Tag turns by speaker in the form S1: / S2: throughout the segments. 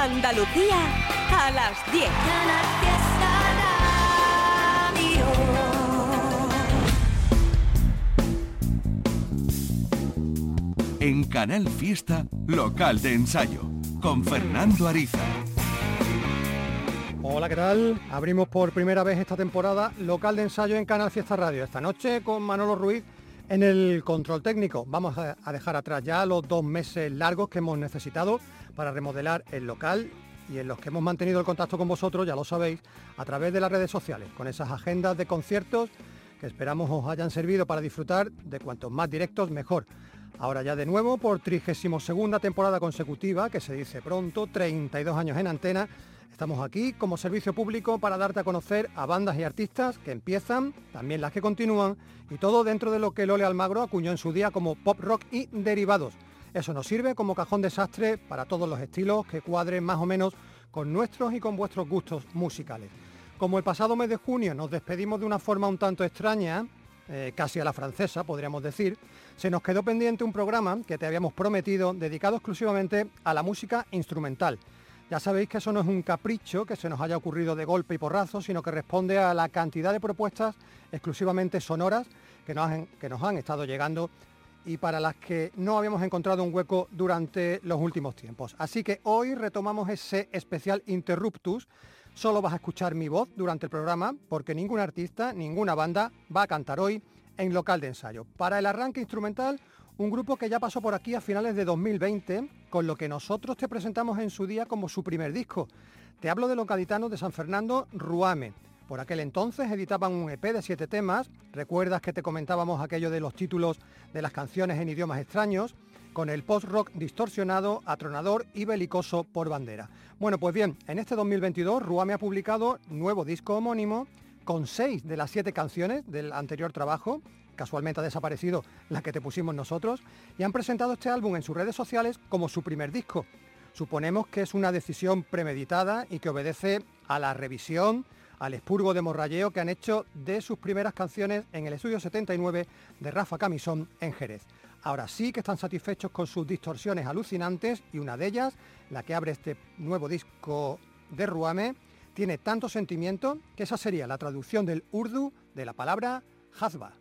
S1: Andalucía a las 10.
S2: En Canal Fiesta, local de ensayo, con Fernando Ariza.
S3: Hola, ¿qué tal? Abrimos por primera vez esta temporada local de ensayo en Canal Fiesta Radio. Esta noche con Manolo Ruiz en el control técnico. Vamos a dejar atrás ya los dos meses largos que hemos necesitado para remodelar el local y en los que hemos mantenido el contacto con vosotros, ya lo sabéis, a través de las redes sociales, con esas agendas de conciertos que esperamos os hayan servido para disfrutar de cuantos más directos mejor. Ahora ya de nuevo por 32 temporada consecutiva, que se dice pronto, 32 años en antena, estamos aquí como servicio público para darte a conocer a bandas y artistas que empiezan, también las que continúan, y todo dentro de lo que Lole Almagro acuñó en su día como pop rock y derivados. Eso nos sirve como cajón desastre para todos los estilos que cuadren más o menos con nuestros y con vuestros gustos musicales. Como el pasado mes de junio nos despedimos de una forma un tanto extraña, eh, casi a la francesa podríamos decir, se nos quedó pendiente un programa que te habíamos prometido dedicado exclusivamente a la música instrumental. Ya sabéis que eso no es un capricho que se nos haya ocurrido de golpe y porrazo, sino que responde a la cantidad de propuestas exclusivamente sonoras que nos han, que nos han estado llegando y para las que no habíamos encontrado un hueco durante los últimos tiempos. Así que hoy retomamos ese especial Interruptus. Solo vas a escuchar mi voz durante el programa porque ningún artista, ninguna banda va a cantar hoy en local de ensayo. Para el arranque instrumental, un grupo que ya pasó por aquí a finales de 2020, con lo que nosotros te presentamos en su día como su primer disco. Te hablo de localitano de San Fernando, Ruame por aquel entonces editaban un EP de siete temas. ¿Recuerdas que te comentábamos aquello de los títulos de las canciones en idiomas extraños? Con el post-rock distorsionado, atronador y belicoso por bandera. Bueno, pues bien, en este 2022 Ruame ha publicado nuevo disco homónimo con seis de las siete canciones del anterior trabajo, casualmente ha desaparecido la que te pusimos nosotros, y han presentado este álbum en sus redes sociales como su primer disco. Suponemos que es una decisión premeditada y que obedece a la revisión, al expurgo de morralleo que han hecho de sus primeras canciones en el estudio 79 de Rafa Camisón en Jerez. Ahora sí que están satisfechos con sus distorsiones alucinantes y una de ellas, la que abre este nuevo disco de Ruame, tiene tanto sentimiento que esa sería la traducción del urdu de la palabra Hazba.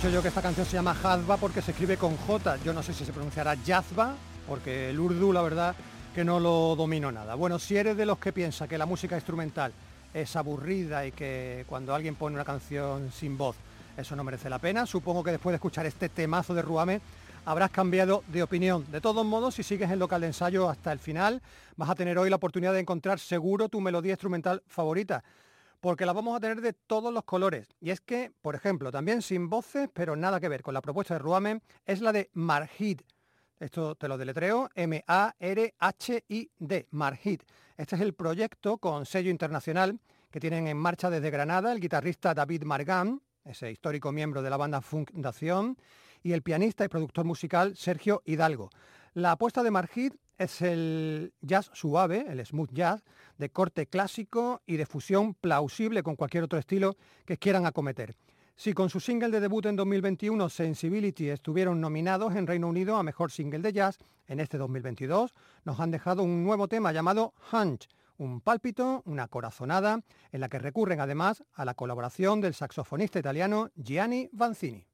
S3: Dicho yo que esta canción se llama Jazba porque se escribe con J. Yo no sé si se pronunciará Jazba, porque el urdu, la verdad, que no lo domino nada. Bueno, si eres de los que piensa que la música instrumental es aburrida y que cuando alguien pone una canción sin voz, eso no merece la pena, supongo que después de escuchar este temazo de Ruame, habrás cambiado de opinión. De todos modos, si sigues el local de ensayo hasta el final, vas a tener hoy la oportunidad de encontrar seguro tu melodía instrumental favorita porque la vamos a tener de todos los colores. Y es que, por ejemplo, también sin voces, pero nada que ver con la propuesta de Ruamen, es la de Marhid. Esto te lo deletreo, M-A-R-H-I-D, Marhid. Este es el proyecto con sello internacional que tienen en marcha desde Granada el guitarrista David Margán, ese histórico miembro de la banda Fundación, y el pianista y productor musical Sergio Hidalgo. La apuesta de Marhid es el jazz suave, el smooth jazz, de corte clásico y de fusión plausible con cualquier otro estilo que quieran acometer. Si con su single de debut en 2021, Sensibility, estuvieron nominados en Reino Unido a Mejor Single de Jazz, en este 2022 nos han dejado un nuevo tema llamado Hunch, un pálpito, una corazonada, en la que recurren además a la colaboración del saxofonista italiano Gianni Vanzini.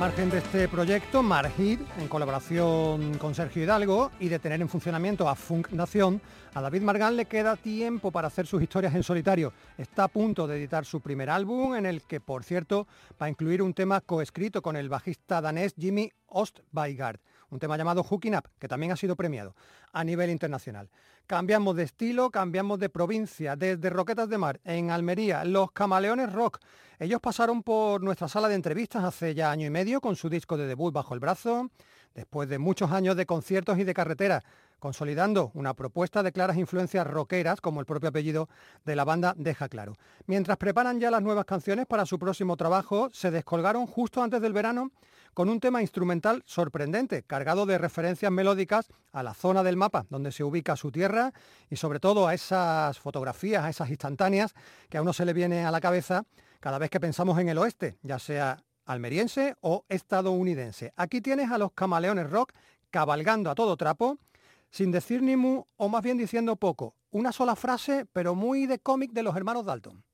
S3: Margen de este proyecto, Margid, en colaboración con Sergio Hidalgo, y de tener en funcionamiento a Funk Nación, a David Margán le queda tiempo para hacer sus historias en solitario. Está a punto de editar su primer álbum, en el que, por cierto, va a incluir un tema coescrito con el bajista danés Jimmy Ostweigard, un tema llamado Hooking Up, que también ha sido premiado a nivel internacional. Cambiamos de estilo, cambiamos de provincia, desde Roquetas de Mar, en Almería, Los Camaleones Rock. Ellos pasaron por nuestra sala de entrevistas hace ya año y medio con su disco de debut bajo el brazo, después de muchos años de conciertos y de carretera, consolidando una propuesta de claras influencias rockeras, como el propio apellido de la banda deja claro. Mientras preparan ya las nuevas canciones para su próximo trabajo, se descolgaron justo antes del verano con un tema instrumental sorprendente, cargado de referencias melódicas a la zona del mapa donde se ubica su tierra y sobre todo a esas fotografías, a esas instantáneas que a uno se le viene a la cabeza cada vez que pensamos en el oeste, ya sea almeriense o estadounidense. Aquí tienes a los camaleones rock cabalgando a todo trapo, sin decir ni mu o más bien diciendo poco. Una sola frase, pero muy de cómic de los hermanos Dalton.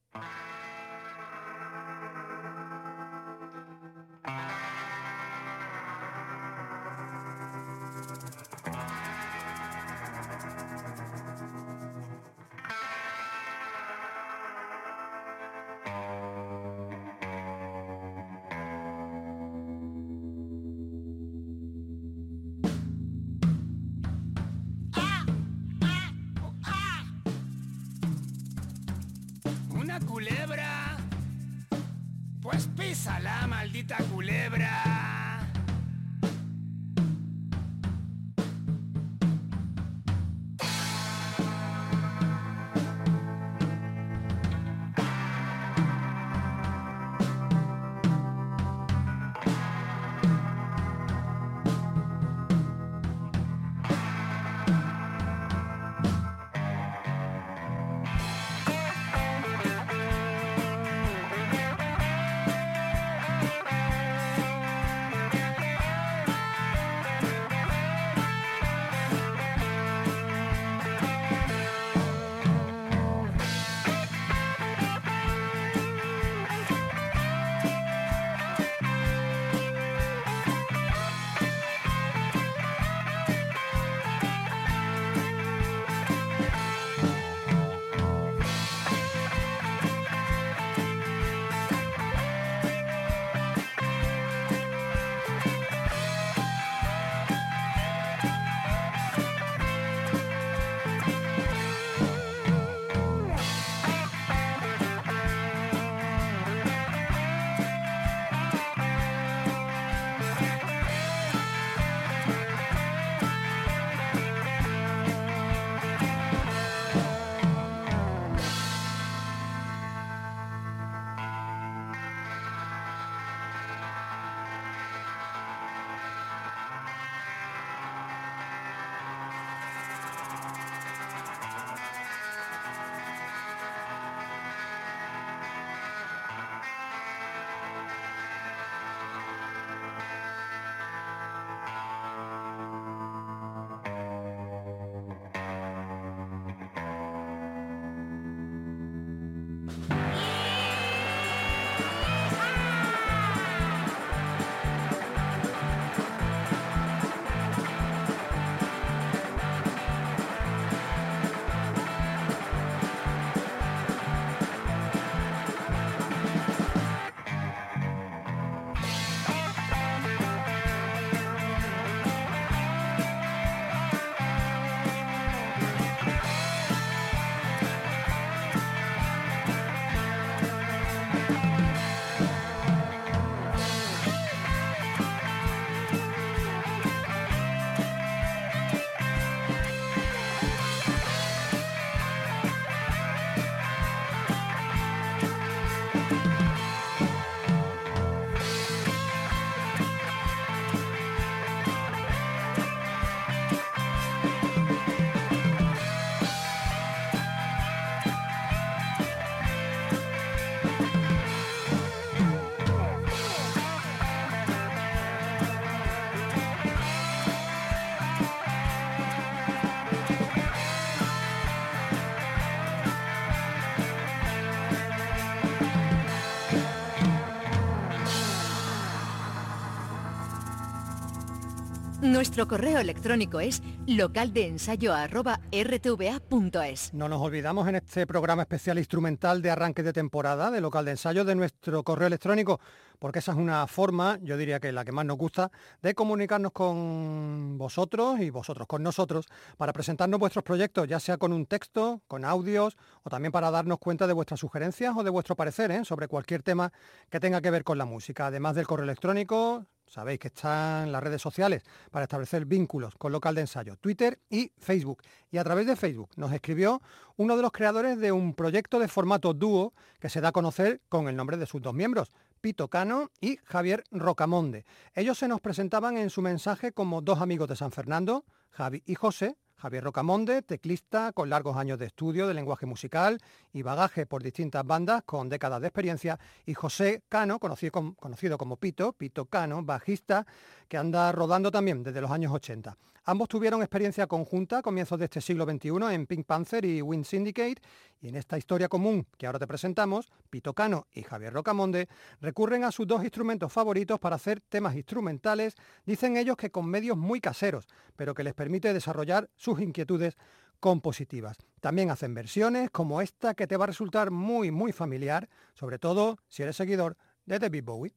S1: Nuestro correo electrónico es localdeensayo.rtva.es.
S3: No nos olvidamos en este programa especial instrumental de arranque de temporada de local de ensayo de nuestro correo electrónico, porque esa es una forma, yo diría que la que más nos gusta, de comunicarnos con vosotros y vosotros con nosotros para presentarnos vuestros proyectos, ya sea con un texto, con audios o también para darnos cuenta de vuestras sugerencias o de vuestro parecer ¿eh? sobre cualquier tema que tenga que ver con la música. Además del correo electrónico, Sabéis que están las redes sociales para establecer vínculos con local de ensayo, Twitter y Facebook. Y a través de Facebook nos escribió uno de los creadores de un proyecto de formato dúo que se da a conocer con el nombre de sus dos miembros, Pito Cano y Javier Rocamonde. Ellos se nos presentaban en su mensaje como dos amigos de San Fernando, Javi y José, Javier Rocamonde, teclista con largos años de estudio de lenguaje musical y bagaje por distintas bandas con décadas de experiencia, y José Cano, conocido, como Pito, Pito Cano, bajista, que anda rodando también desde los años 80. Ambos tuvieron experiencia conjunta a comienzos de este siglo XXI en Pink Panther y Wind Syndicate y en esta historia común que ahora te presentamos, Pito Cano y Javier Rocamonde recurren a sus dos instrumentos favoritos para hacer temas instrumentales, dicen ellos que con medios muy caseros, pero que les permite desarrollar sus inquietudes compositivas. También hacen versiones como esta que te va a resultar muy muy familiar, sobre todo si eres seguidor de David Bowie.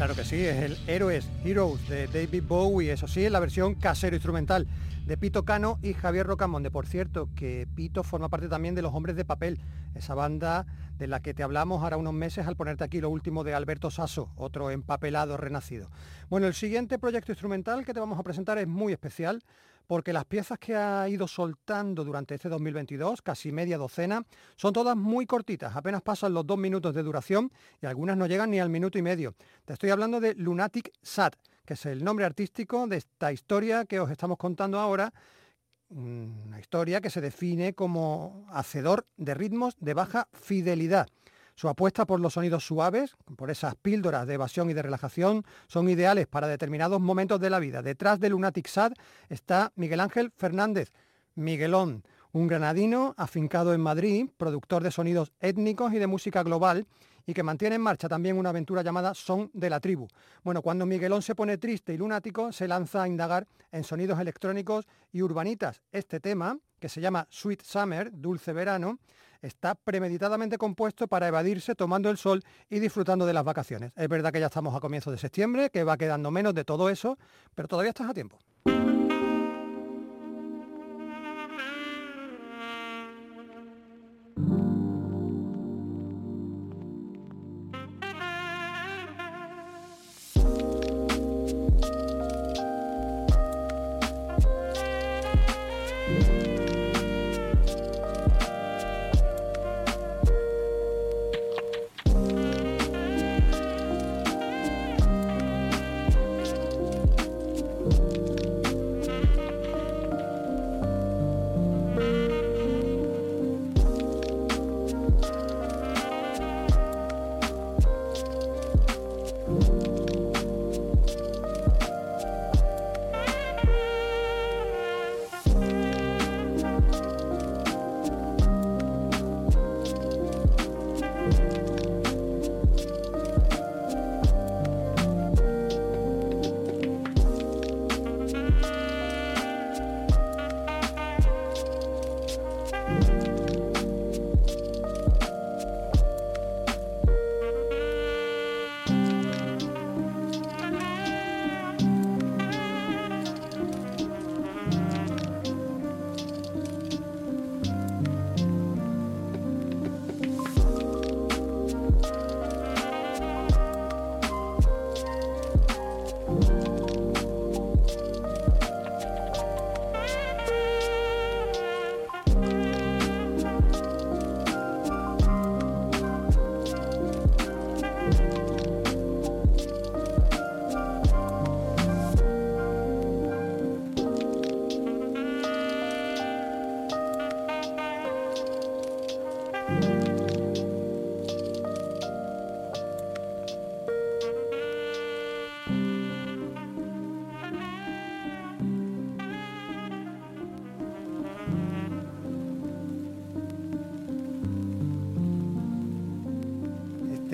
S3: Claro que sí, es el Héroes, Heroes de David Bowie, eso sí, es la versión casero instrumental de Pito Cano y Javier Rocamonde. Por cierto, que Pito forma parte también de Los Hombres de Papel, esa banda de la que te hablamos ahora unos meses al ponerte aquí lo último de Alberto Sasso, otro empapelado renacido. Bueno, el siguiente proyecto instrumental que te vamos a presentar es muy especial porque las piezas que ha ido soltando durante este 2022, casi media docena, son todas muy cortitas, apenas pasan los dos minutos de duración y algunas no llegan ni al minuto y medio. Te estoy hablando de Lunatic Sad, que es el nombre artístico de esta historia que os estamos contando ahora, una historia que se define como hacedor de ritmos de baja fidelidad su apuesta por los sonidos suaves, por esas píldoras de evasión y de relajación, son ideales para determinados momentos de la vida. Detrás de Lunatic Sad está Miguel Ángel Fernández, Miguelón, un granadino afincado en Madrid, productor de sonidos étnicos y de música global, y que mantiene en marcha también una aventura llamada Son de la Tribu. Bueno, cuando Miguelón se pone triste y lunático, se lanza a indagar en sonidos electrónicos y urbanitas. Este tema, que se llama Sweet Summer, Dulce Verano, está premeditadamente compuesto para evadirse tomando el sol y disfrutando de las vacaciones. Es verdad que ya estamos a comienzos de septiembre, que va quedando menos de todo eso, pero todavía estás a tiempo.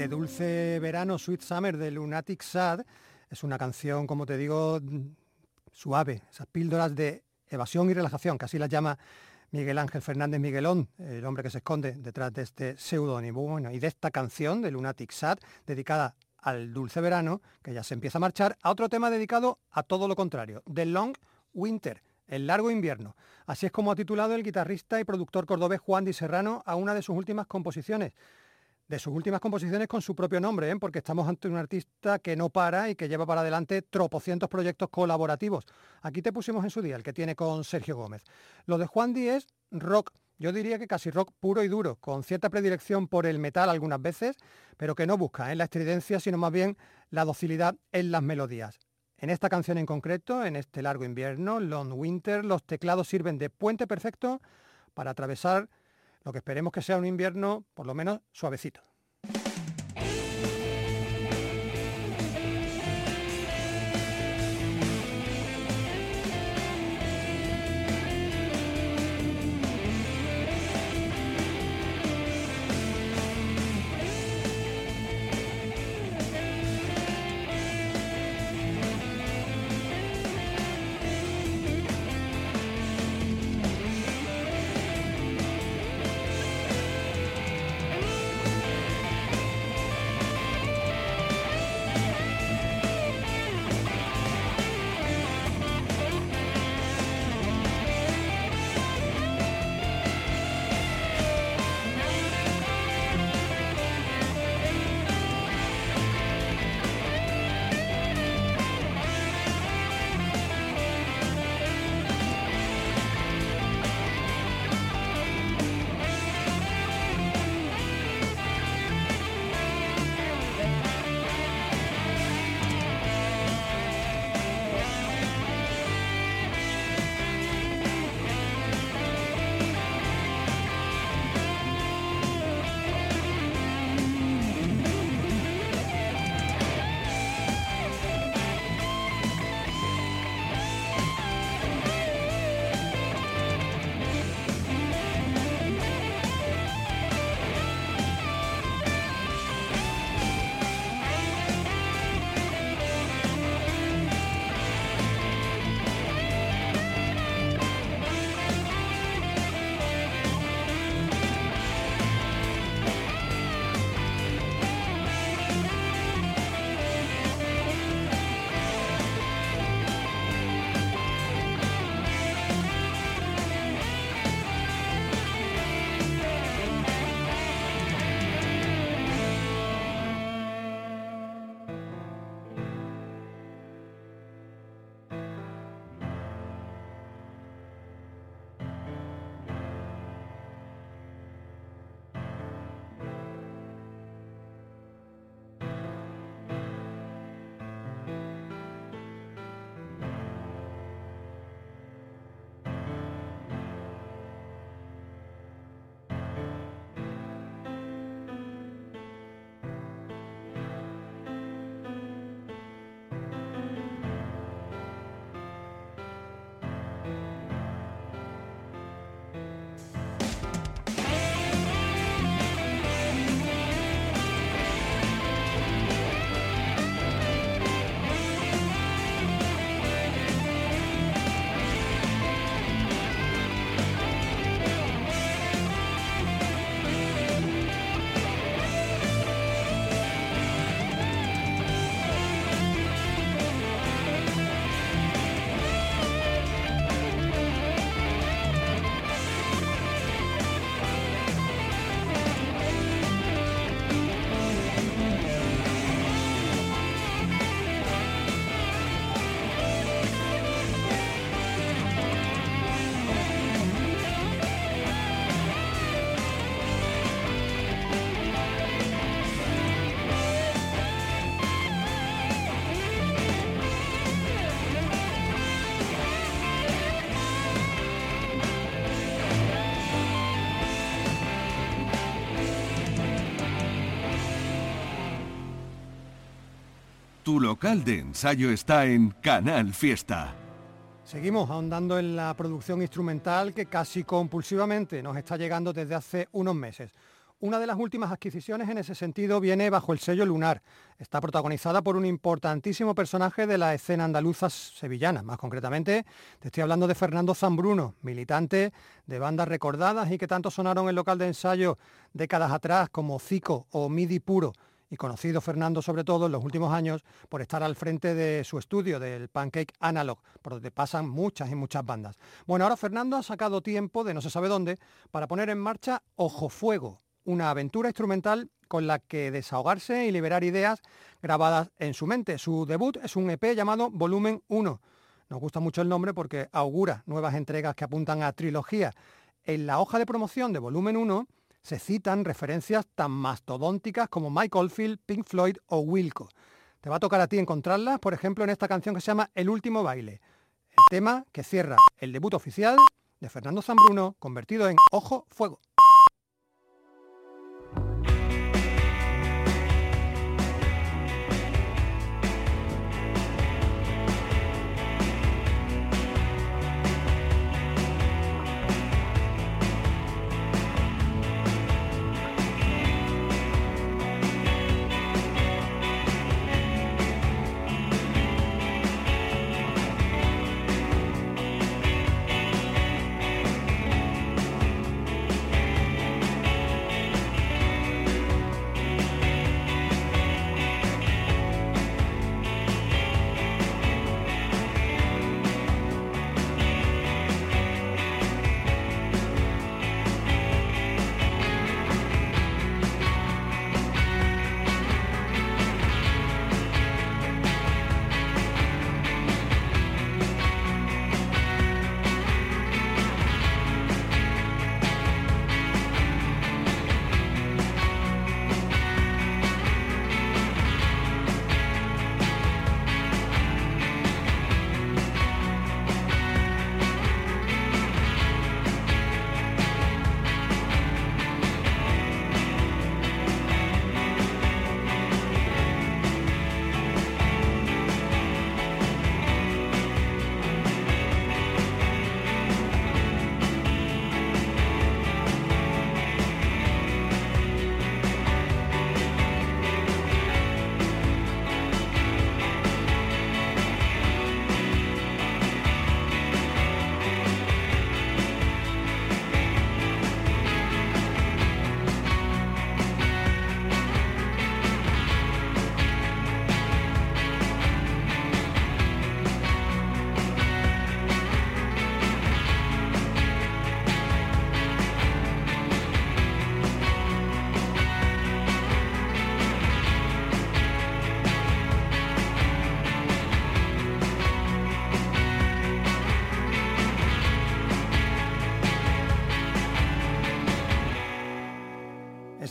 S3: Dulce verano Sweet Summer de Lunatic Sad. Es una canción, como te digo, suave, esas píldoras de evasión y relajación, que así las llama Miguel Ángel Fernández Miguelón, el hombre que se esconde detrás de este seudónimo. Bueno, y de esta canción de Lunatic Sad, dedicada al dulce verano, que ya se empieza a marchar, a otro tema dedicado a todo lo contrario, The Long Winter, el largo invierno. Así es como ha titulado el guitarrista y productor cordobés Juan Di Serrano a una de sus últimas composiciones de sus últimas composiciones con su propio nombre, ¿eh? porque estamos ante un artista que no para y que lleva para adelante tropocientos proyectos colaborativos. Aquí te pusimos en su día, el que tiene con Sergio Gómez. Lo de Juan Díez, es rock, yo diría que casi rock puro y duro, con cierta predilección por el metal algunas veces, pero que no busca en ¿eh? la estridencia, sino más bien la docilidad en las melodías. En esta canción en concreto, en este largo invierno, Long Winter, los teclados sirven de puente perfecto para atravesar lo que esperemos que sea un invierno por lo menos suavecito.
S2: Tu local de ensayo está en Canal Fiesta.
S3: Seguimos ahondando en la producción instrumental que casi compulsivamente nos está llegando desde hace unos meses. Una de las últimas adquisiciones en ese sentido viene bajo el sello Lunar. Está protagonizada por un importantísimo personaje de la escena andaluza sevillana. Más concretamente, te estoy hablando de Fernando Zambruno, militante de bandas recordadas y que tanto sonaron en local de ensayo décadas atrás como Zico o Midi Puro y conocido Fernando sobre todo en los últimos años por estar al frente de su estudio, del Pancake Analog, por donde pasan muchas y muchas bandas. Bueno, ahora Fernando ha sacado tiempo de no se sabe dónde para poner en marcha Ojo Fuego, una aventura instrumental con la que desahogarse y liberar ideas grabadas en su mente. Su debut es un EP llamado Volumen 1. Nos gusta mucho el nombre porque augura nuevas entregas que apuntan a trilogía. En la hoja de promoción de Volumen 1 se citan referencias tan mastodónticas como Mike Oldfield, Pink Floyd o Wilco. Te va a tocar a ti encontrarlas, por ejemplo, en esta canción que se llama El último baile, el tema que cierra el debut oficial de Fernando Zambruno, convertido en Ojo Fuego.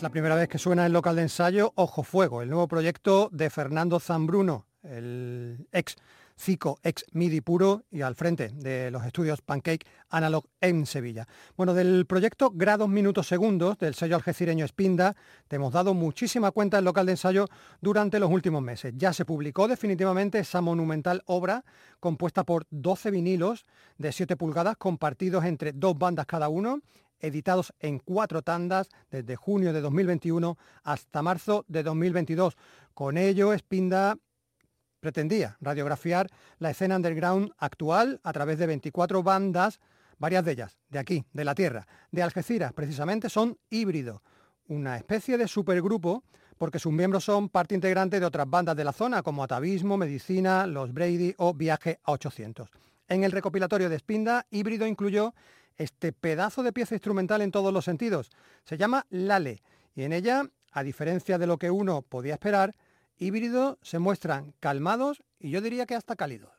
S3: La primera vez que suena el local de ensayo Ojo Fuego, el nuevo proyecto de Fernando Zambruno, el ex Cico, ex MIDI puro y al frente de los estudios Pancake Analog en Sevilla. Bueno, del proyecto Grados Minutos Segundos del sello algecireño Espinda, te hemos dado muchísima cuenta del local de ensayo durante los últimos meses. Ya se publicó definitivamente esa monumental obra compuesta por 12 vinilos de 7 pulgadas compartidos entre dos bandas cada uno editados en cuatro tandas desde junio de 2021 hasta marzo de 2022. Con ello, Spinda pretendía radiografiar la escena underground actual a través de 24 bandas, varias de ellas de aquí, de la Tierra. De Algeciras, precisamente, son híbrido, una especie de supergrupo porque sus miembros son parte integrante de otras bandas de la zona como Atavismo, Medicina, Los Brady o Viaje a 800. En el recopilatorio de Spinda, híbrido incluyó este pedazo de pieza instrumental en todos los sentidos. Se llama Lale y en ella, a diferencia de lo que uno podía esperar, híbridos se muestran calmados y yo diría que hasta cálidos.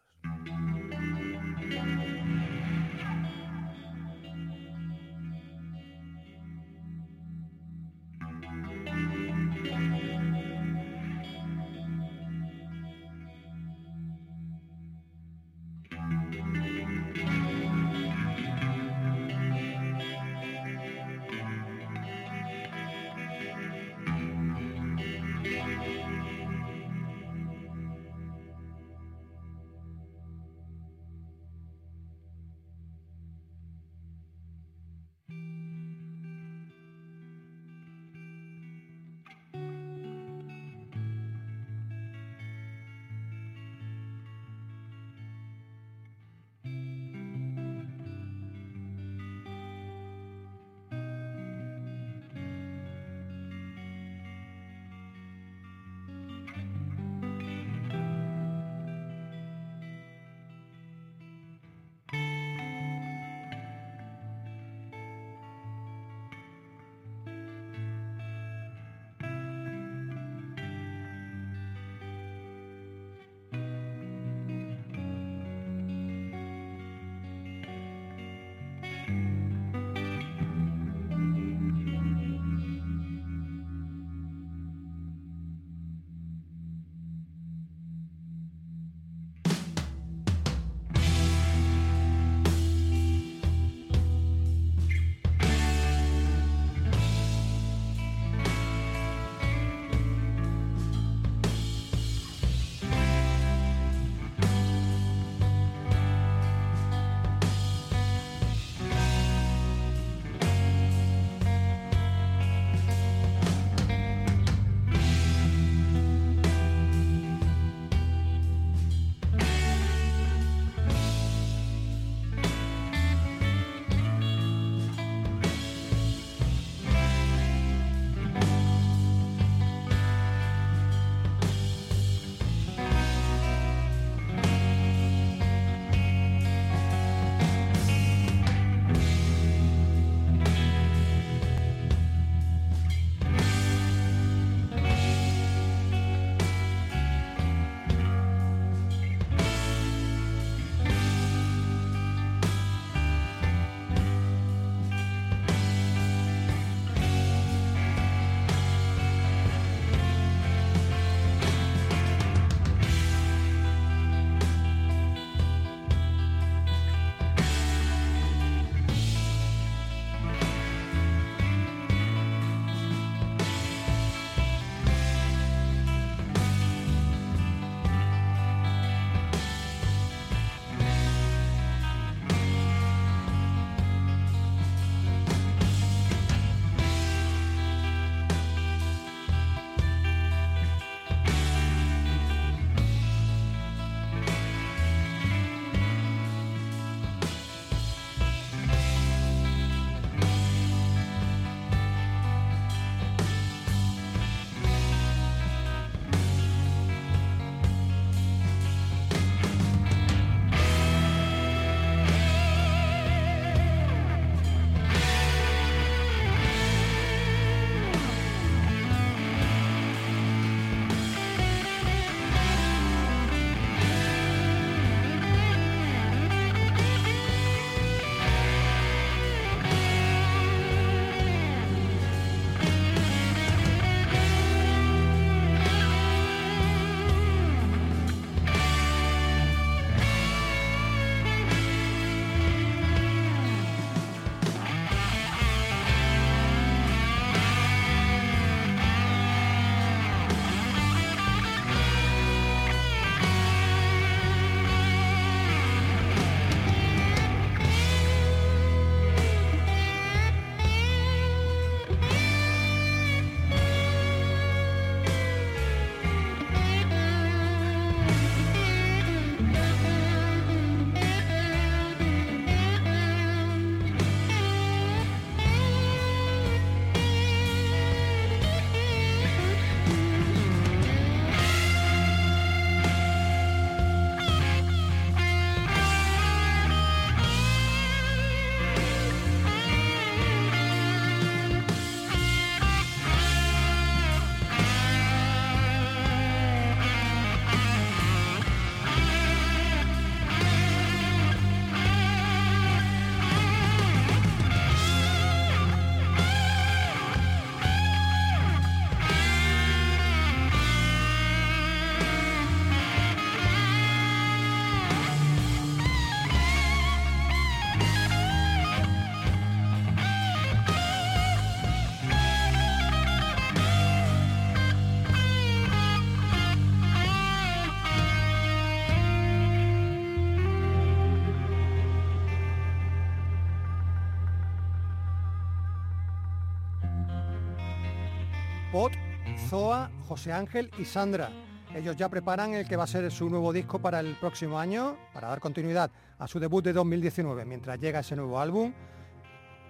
S3: Zoa, José Ángel y Sandra. Ellos ya preparan el que va a ser su nuevo disco para el próximo año, para dar continuidad a su debut de 2019, mientras llega ese nuevo álbum.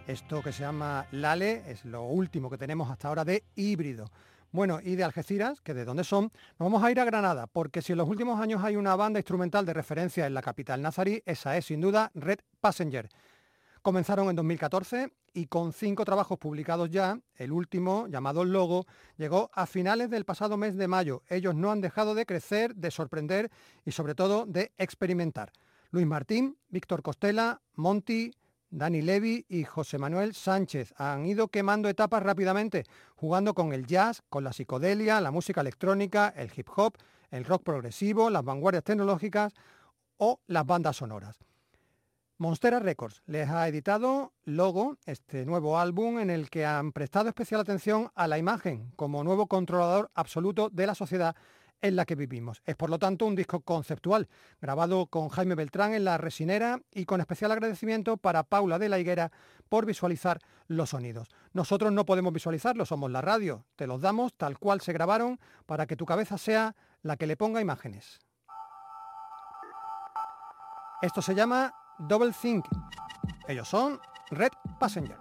S3: Esto que se llama Lale es lo último que tenemos hasta ahora de híbrido. Bueno, y de Algeciras, que de dónde son, nos vamos a ir a Granada, porque si en los últimos años hay una banda instrumental de referencia en la capital nazarí, esa es sin duda Red Passenger. Comenzaron en 2014 y con cinco trabajos publicados ya, el último, llamado Logo, llegó a finales del pasado mes de mayo. Ellos no han dejado de crecer, de sorprender y sobre todo de experimentar. Luis Martín, Víctor Costela, Monty, Dani Levy y José Manuel Sánchez han ido quemando etapas rápidamente, jugando con el jazz, con la psicodelia, la música electrónica, el hip hop, el rock progresivo, las vanguardias tecnológicas o las bandas sonoras. Monstera Records les ha editado Logo, este nuevo álbum en el que han prestado especial atención a la imagen como nuevo controlador absoluto de la sociedad en la que vivimos. Es por lo tanto un disco conceptual, grabado con Jaime Beltrán en la resinera y con especial agradecimiento para Paula de la Higuera por visualizar los sonidos. Nosotros no podemos visualizarlos, somos la radio, te los damos tal cual se grabaron para que tu cabeza sea la que le ponga imágenes. Esto se llama Double Think. Ellos son Red Passenger.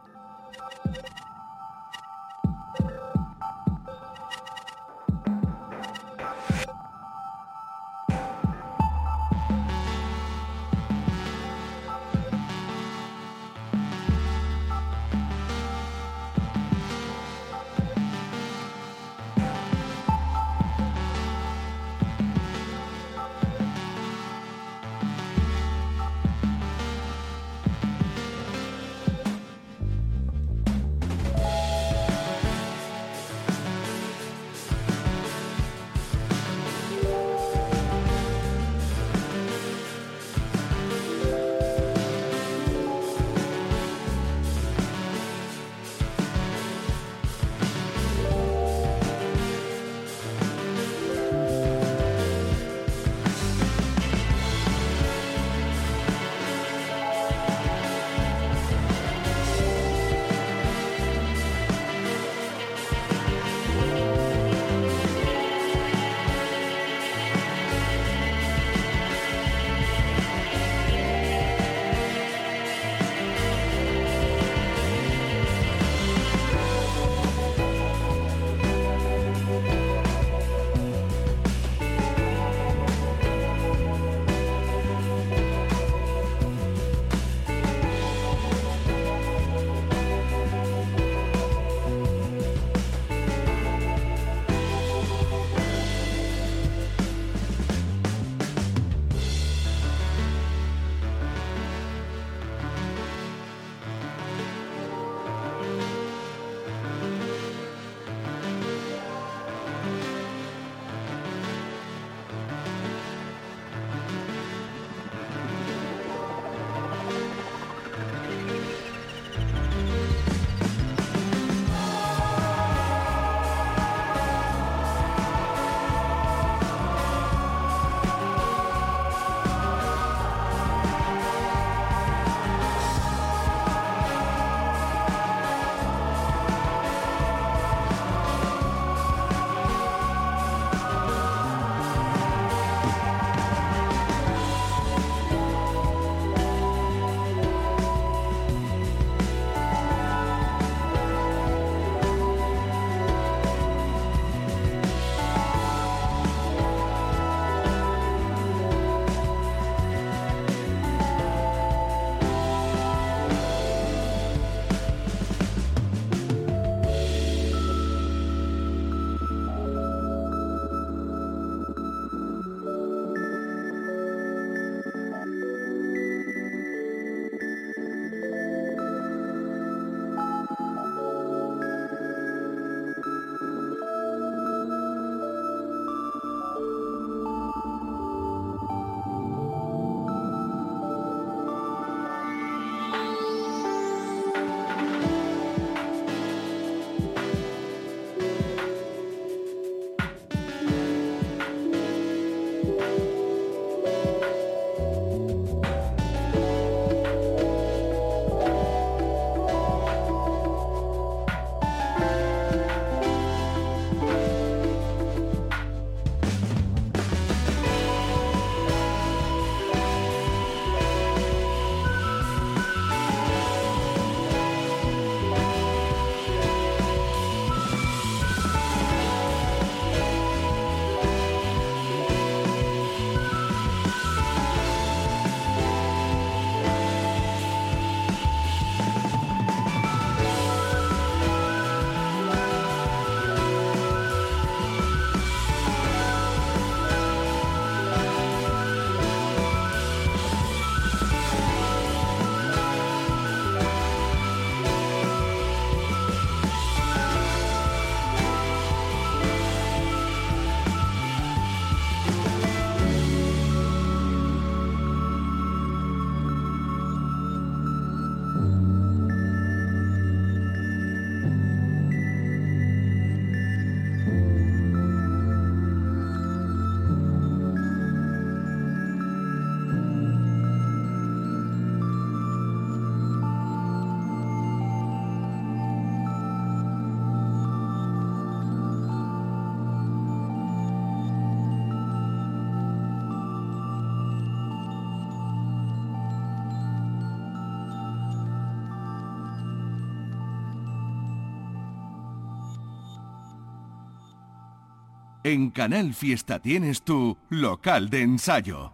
S2: En Canal Fiesta tienes tu local de ensayo.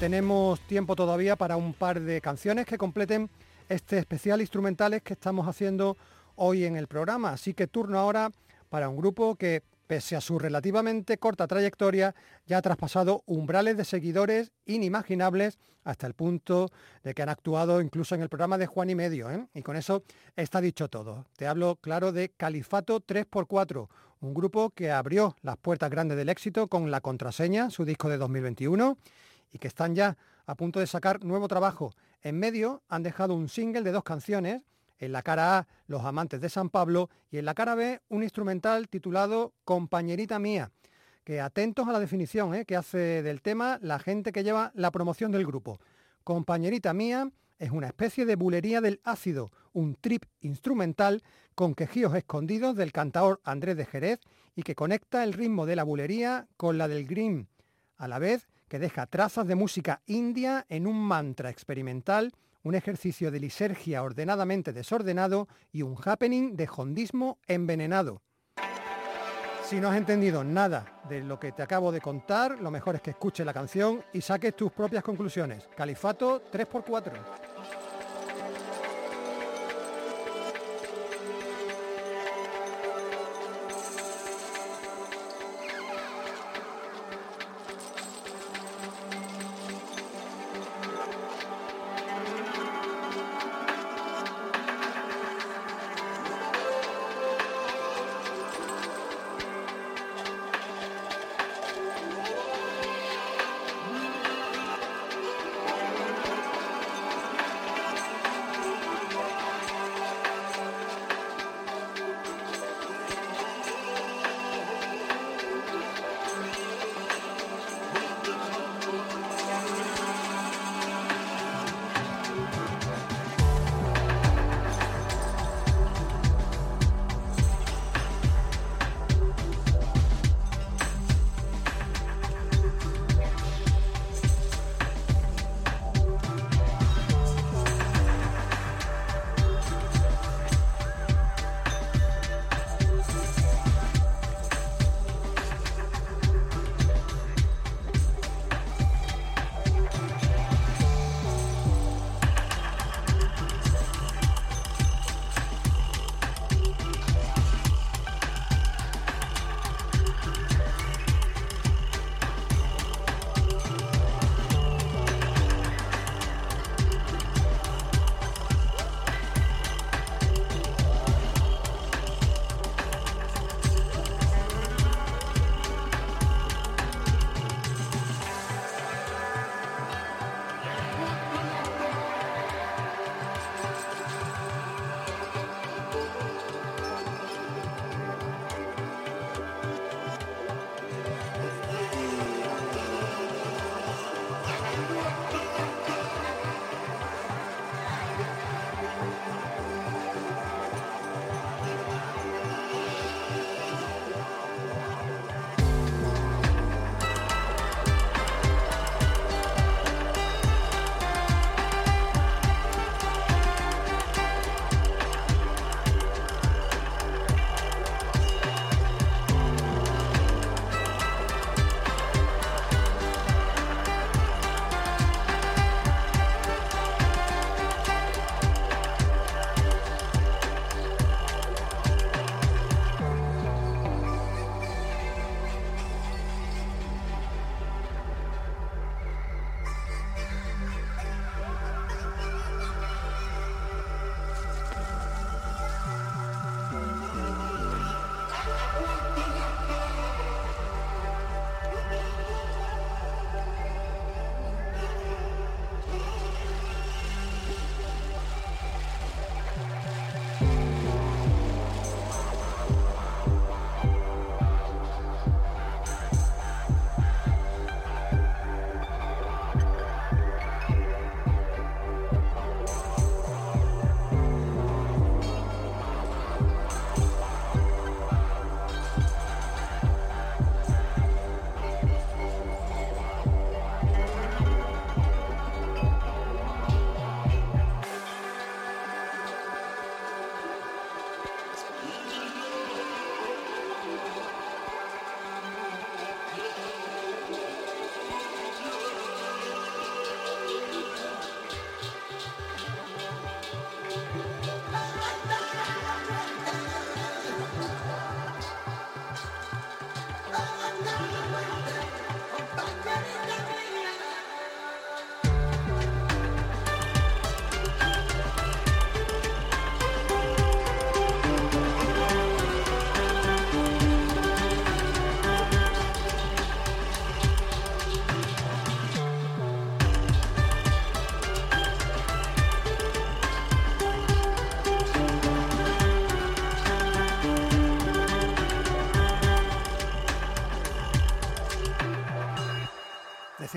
S3: Tenemos tiempo todavía para un par de canciones que completen este especial instrumentales que estamos haciendo hoy en el programa. Así que turno ahora para un grupo que, pese a su relativamente corta trayectoria, ya ha traspasado umbrales de seguidores inimaginables hasta el punto de que han actuado incluso en el programa de Juan y Medio. ¿eh? Y con eso está dicho todo. Te hablo, claro, de Califato 3x4, un grupo que abrió las puertas grandes del éxito con La Contraseña, su disco de 2021 y que están ya a punto de sacar nuevo trabajo. En medio han dejado un single de dos canciones, en la cara A Los Amantes de San Pablo y en la cara B un instrumental titulado Compañerita Mía, que atentos a la definición ¿eh? que hace del tema la gente que lleva la promoción del grupo. Compañerita Mía es una especie de bulería del ácido, un trip instrumental con quejíos escondidos del cantador Andrés de Jerez y que conecta el ritmo de la bulería con la del green, a la vez que deja trazas de música india en un mantra experimental, un ejercicio de lisergia ordenadamente desordenado y un happening de jondismo envenenado. Si no has entendido nada de lo que te acabo de contar, lo mejor es que escuches la canción y saques tus propias conclusiones. Califato 3x4.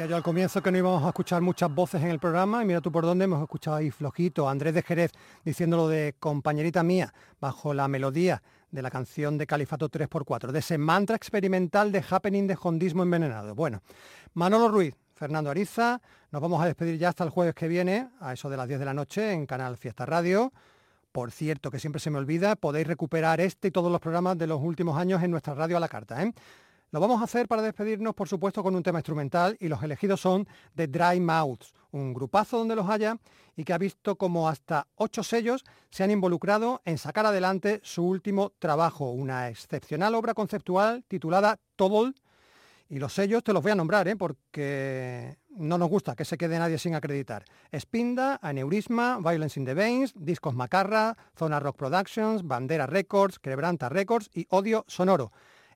S3: Yo al comienzo que no íbamos a escuchar muchas voces en el programa y mira tú por dónde hemos escuchado ahí flojito Andrés de Jerez diciéndolo de compañerita mía bajo la melodía de la canción de Califato 3x4, de ese mantra experimental de happening de jondismo envenenado. Bueno, Manolo Ruiz, Fernando Ariza, nos vamos a despedir ya hasta el jueves que viene, a eso de las 10 de la noche, en Canal Fiesta Radio. Por cierto, que siempre se me olvida, podéis recuperar este y todos los programas de los últimos años en nuestra radio a la carta. ¿eh? Lo vamos a hacer para despedirnos, por supuesto, con un tema instrumental y los elegidos son The Dry Mouths, un grupazo donde los haya y que ha visto como hasta ocho sellos se han involucrado en sacar adelante su último trabajo, una excepcional obra conceptual titulada Tobol. Y los sellos te los voy a nombrar, ¿eh? porque no nos gusta que se quede nadie sin acreditar. Spinda, Aneurisma, Violence in the Veins, Discos Macarra, Zona Rock Productions, Bandera Records, Quebranta Records y Odio Sonoro.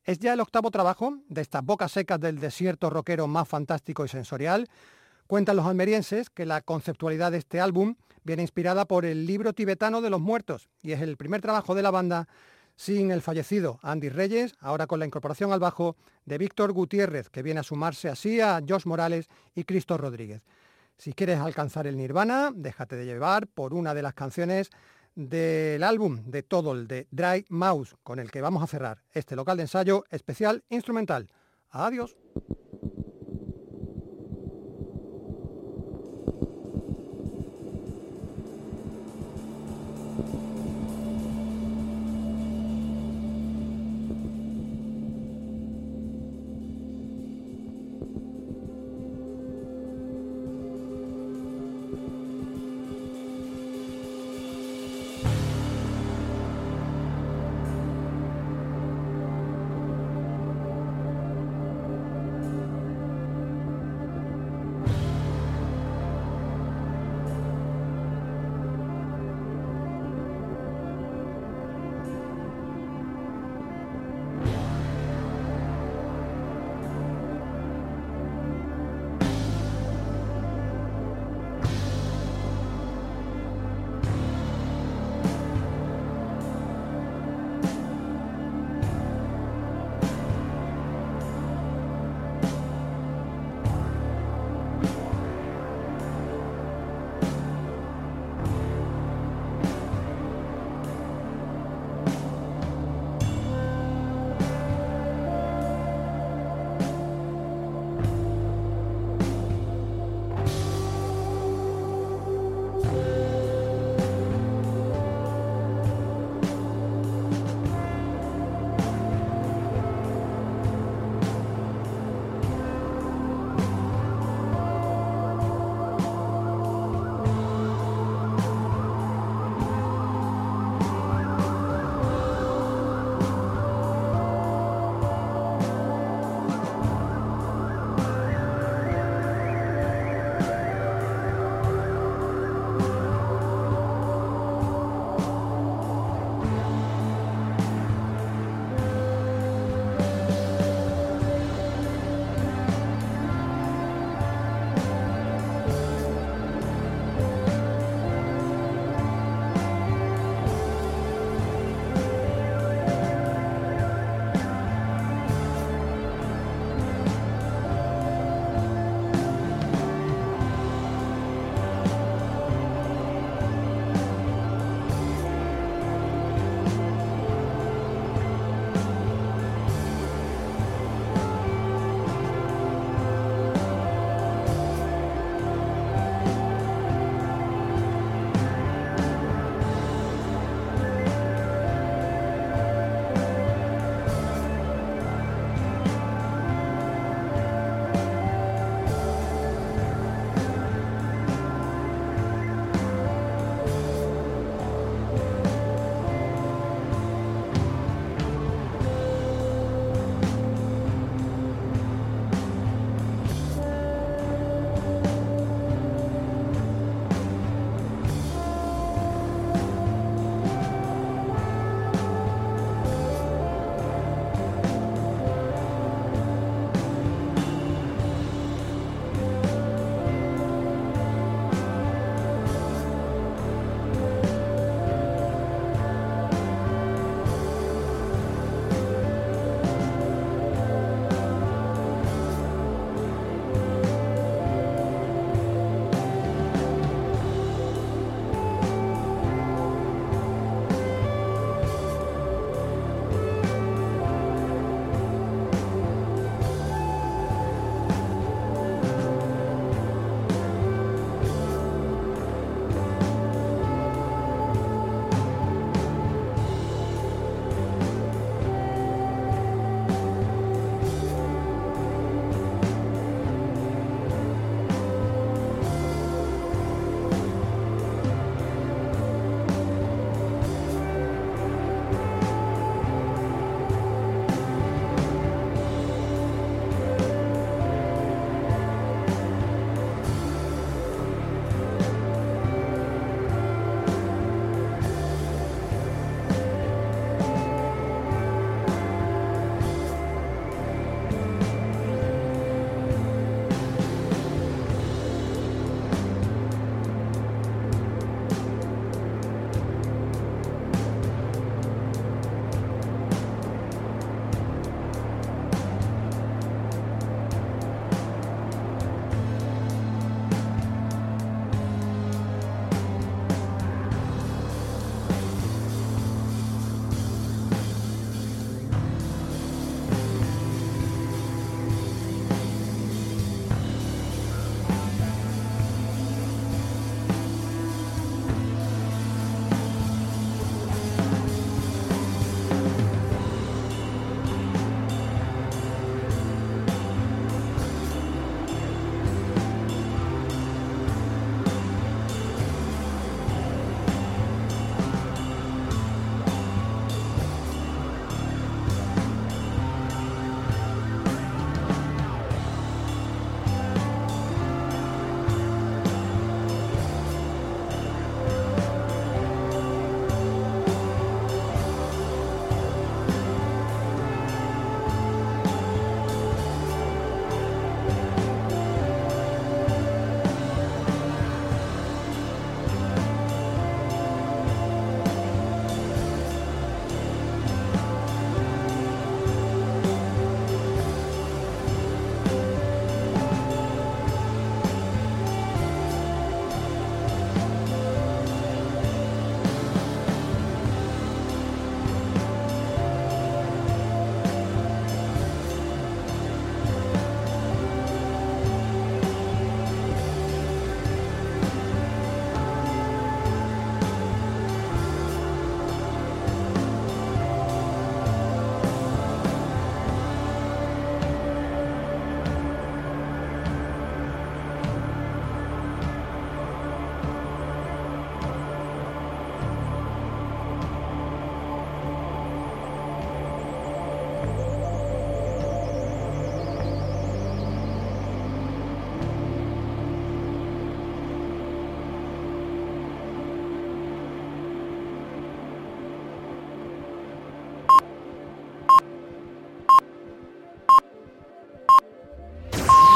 S3: Es ya el octavo trabajo de estas bocas secas del desierto rockero más fantástico y sensorial. Cuentan los almerienses que la conceptualidad de este álbum viene inspirada por el libro tibetano de los muertos y es el primer trabajo de la banda sin el fallecido Andy Reyes, ahora con la incorporación al bajo de Víctor Gutiérrez, que viene a sumarse así a Josh Morales y Cristo Rodríguez. Si quieres alcanzar el nirvana, déjate de llevar por una de las canciones del álbum de todo el de Dry Mouse, con el que vamos a cerrar este local de ensayo especial instrumental. Adiós.